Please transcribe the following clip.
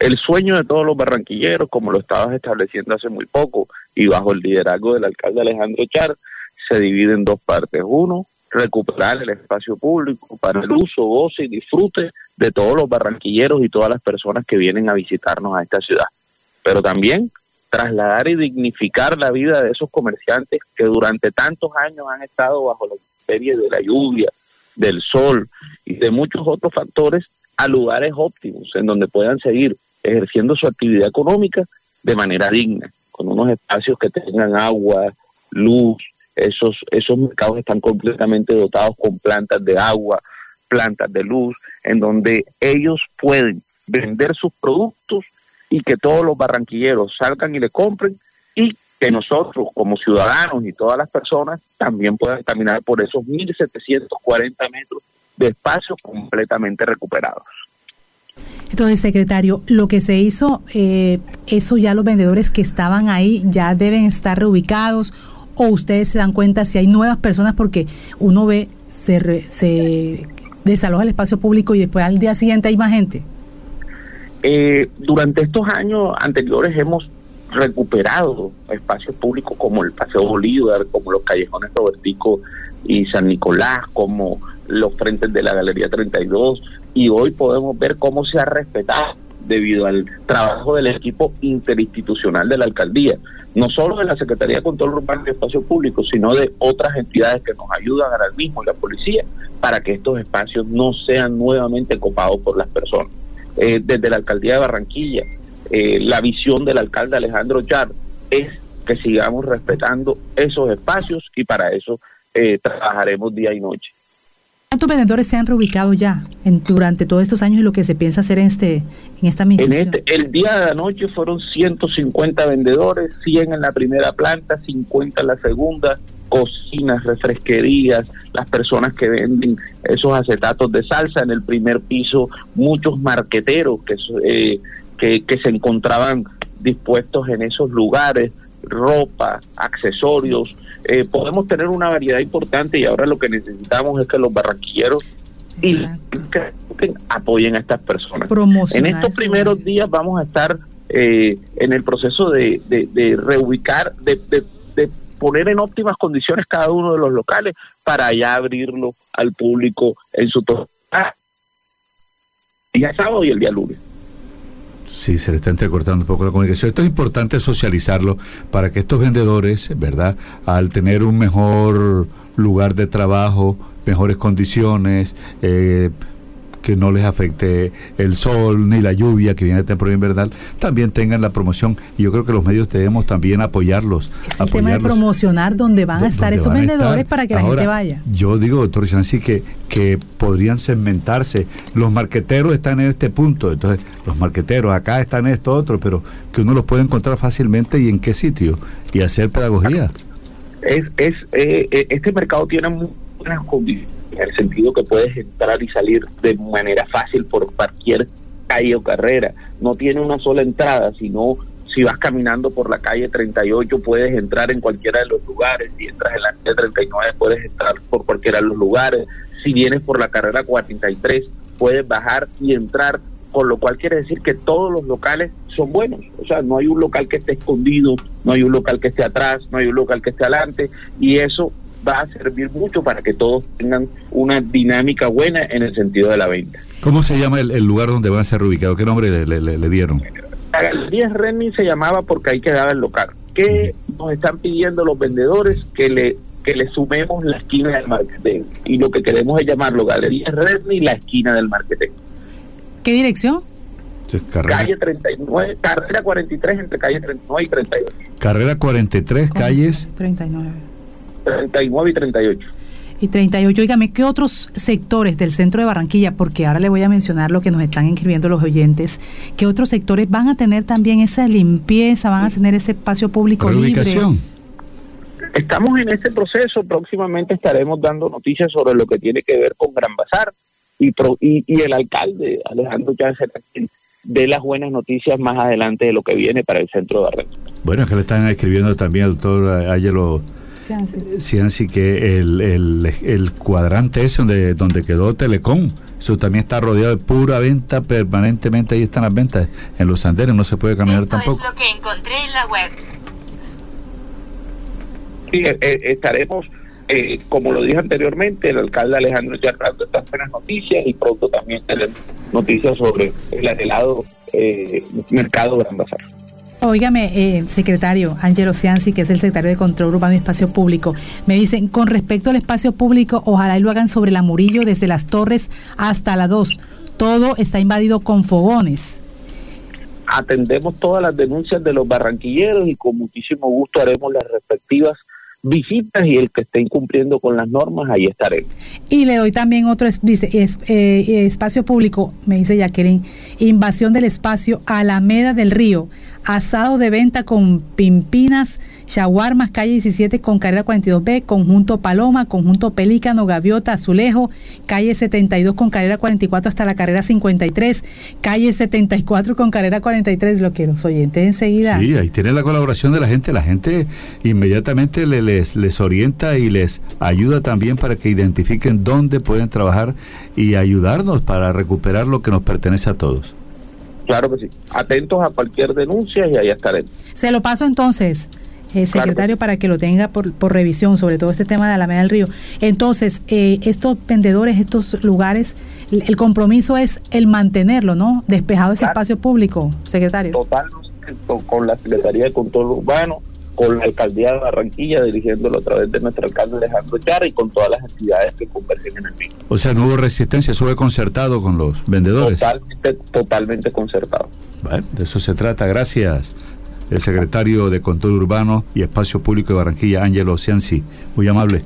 El sueño de todos los barranquilleros, como lo estabas estableciendo hace muy poco, y bajo el liderazgo del alcalde Alejandro Char, se divide en dos partes. Uno, recuperar el espacio público para el uso, goce y disfrute de todos los barranquilleros y todas las personas que vienen a visitarnos a esta ciudad. Pero también trasladar y dignificar la vida de esos comerciantes que durante tantos años han estado bajo la serie de la lluvia, del sol y de muchos otros factores a lugares óptimos en donde puedan seguir ejerciendo su actividad económica de manera digna, con unos espacios que tengan agua, luz, esos, esos mercados están completamente dotados con plantas de agua, plantas de luz, en donde ellos pueden vender sus productos y que todos los barranquilleros salgan y le compren y que nosotros como ciudadanos y todas las personas también puedan caminar por esos 1.740 metros de espacios completamente recuperados. Entonces, secretario, lo que se hizo, eh, eso ya los vendedores que estaban ahí ya deben estar reubicados o ustedes se dan cuenta si hay nuevas personas porque uno ve, se, se desaloja el espacio público y después al día siguiente hay más gente. Eh, durante estos años anteriores hemos recuperado espacios públicos como el Paseo Bolívar, como los callejones Robertico y San Nicolás, como los frentes de la Galería 32, y hoy podemos ver cómo se ha respetado debido al trabajo del equipo interinstitucional de la alcaldía, no solo de la Secretaría de Control Urbano y Espacio Público, sino de otras entidades que nos ayudan ahora mismo, la policía, para que estos espacios no sean nuevamente copados por las personas. Eh, desde la alcaldía de Barranquilla, eh, la visión del alcalde Alejandro Char es que sigamos respetando esos espacios y para eso eh, trabajaremos día y noche. ¿Cuántos vendedores se han reubicado ya en, durante todos estos años y lo que se piensa hacer en este en esta en este, El día de anoche fueron 150 vendedores, 100 en la primera planta, 50 en la segunda, cocinas, refresquerías, las personas que venden esos acetatos de salsa en el primer piso, muchos marqueteros que, eh, que, que se encontraban dispuestos en esos lugares, ropa, accesorios. Eh, podemos tener una variedad importante y ahora lo que necesitamos es que los barranquilleros y que apoyen a estas personas. En estos primeros días vamos a estar eh, en el proceso de, de, reubicar, de, de, poner en óptimas condiciones cada uno de los locales para ya abrirlo al público en su totalidad. El día sábado y el día lunes. Sí, se le está entrecortando un poco la comunicación. Esto es importante socializarlo para que estos vendedores, ¿verdad? Al tener un mejor lugar de trabajo, mejores condiciones, eh, que no les afecte el sol ni la lluvia que viene de temporada invernal, también tengan la promoción. Y yo creo que los medios debemos también apoyarlos. Es el tema de promocionar donde van a estar esos vendedores para que la gente vaya. Yo digo, doctor Chancy, que, que podrían segmentarse. Los marqueteros están en este punto, entonces los marqueteros acá están en esto otro, pero que uno los puede encontrar fácilmente y en qué sitio y hacer pedagogía. Es, es eh, eh, este mercado tiene muy en el sentido que puedes entrar y salir de manera fácil por cualquier calle o carrera. No tiene una sola entrada, sino si vas caminando por la calle 38 puedes entrar en cualquiera de los lugares, si entras en la calle 39 puedes entrar por cualquiera de los lugares, si vienes por la carrera 43 puedes bajar y entrar, con lo cual quiere decir que todos los locales son buenos, o sea, no hay un local que esté escondido, no hay un local que esté atrás, no hay un local que esté adelante y eso va a servir mucho para que todos tengan una dinámica buena en el sentido de la venta. ¿Cómo se llama el, lugar donde van a ser ubicados? ¿Qué nombre le, dieron? La Galería Renny se llamaba porque ahí quedaba el local. ¿Qué nos están pidiendo los vendedores? Que le que le sumemos la esquina del marketing. Y lo que queremos es llamarlo Galería Renny la esquina del marketing. ¿Qué dirección? Calle 39, carrera 43 entre calle 39 y 38. Carrera 43, calles 39. 39 y 38. Y 38, dígame, ¿qué otros sectores del centro de Barranquilla, porque ahora le voy a mencionar lo que nos están inscribiendo los oyentes, qué otros sectores van a tener también esa limpieza, van a tener ese espacio público libre? Estamos en este proceso, próximamente estaremos dando noticias sobre lo que tiene que ver con Gran Bazar y, y, el alcalde Alejandro Chávez de las buenas noticias más adelante de lo que viene para el centro de Barranquilla. Bueno, que le están escribiendo también al doctor Ayelo Cianci, que el, el, el, cuadrante ese donde, donde quedó Telecom, eso también está rodeado de pura venta permanentemente, ahí están las ventas en los andenes, no se puede caminar Esto tampoco. es lo que encontré en la web. Sí, eh, eh, estaremos, eh, como lo dije anteriormente, el alcalde Alejandro Charrando estas buenas noticias y pronto también tenemos noticias sobre el anhelado eh, mercado Gran Bazar. Óigame, eh, secretario Angelo Cianci, que es el secretario de Control Urbano y Espacio Público, me dicen, con respecto al espacio público, ojalá y lo hagan sobre la Murillo, desde las Torres hasta la 2. Todo está invadido con fogones. Atendemos todas las denuncias de los barranquilleros y con muchísimo gusto haremos las respectivas visitas y el que esté incumpliendo con las normas, ahí estaremos. Y le doy también otro, dice, es, eh, espacio público, me dice Jacqueline, invasión del espacio Alameda del Río, asado de venta con pimpinas, shawarmas, calle 17 con carrera 42B, conjunto Paloma, conjunto Pelícano, Gaviota, Azulejo, calle 72 con carrera 44 hasta la carrera 53, calle 74 con carrera 43, lo que los oyentes enseguida. Sí, ahí tiene la colaboración de la gente, la gente inmediatamente le, les, les orienta y les ayuda también para que identifiquen dónde pueden trabajar y ayudarnos para recuperar lo que nos pertenece a todos. Claro que sí. Atentos a cualquier denuncia y ahí estaremos. Se lo paso entonces. Eh, secretario, claro. para que lo tenga por, por, revisión, sobre todo este tema de Alameda del Río. Entonces, eh, estos vendedores, estos lugares, el compromiso es el mantenerlo, ¿no? Despejado ese claro. espacio público, secretario. Totalmente, con la Secretaría de Control Urbano, con la Alcaldía de Barranquilla, dirigiéndolo a través de nuestro alcalde Alejandro Char y con todas las entidades que convergen en el mismo. O sea, no hubo resistencia, eso fue concertado con los vendedores. Totalmente, totalmente concertado. Bueno, de eso se trata, gracias el secretario de Control Urbano y Espacio Público de Barranquilla, Ángelo Cianci. Muy amable.